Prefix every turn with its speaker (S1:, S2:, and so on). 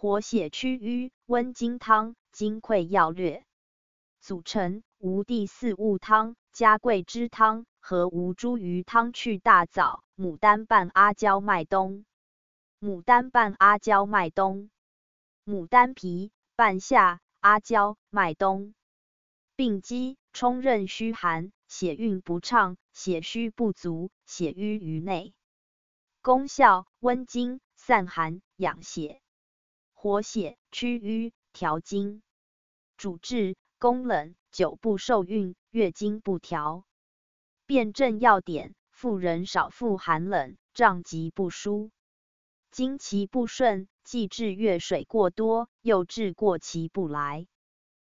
S1: 活血祛瘀，温经汤。金匮要略。组成：吴地四物汤、加桂枝汤和吴茱萸汤。去大枣、牡丹拌阿胶麦冬。牡丹拌阿胶麦冬。牡丹皮、半夏、阿胶、麦冬。病机：冲任虚寒，血运不畅，血虚不足，血瘀于内。功效：温经、散寒、养血。活血、祛瘀、调经。主治：宫冷、久不受孕、月经不调。辨证要点：妇人少腹寒冷，胀急不舒，经期不顺，既治月水过多，又治过期不来。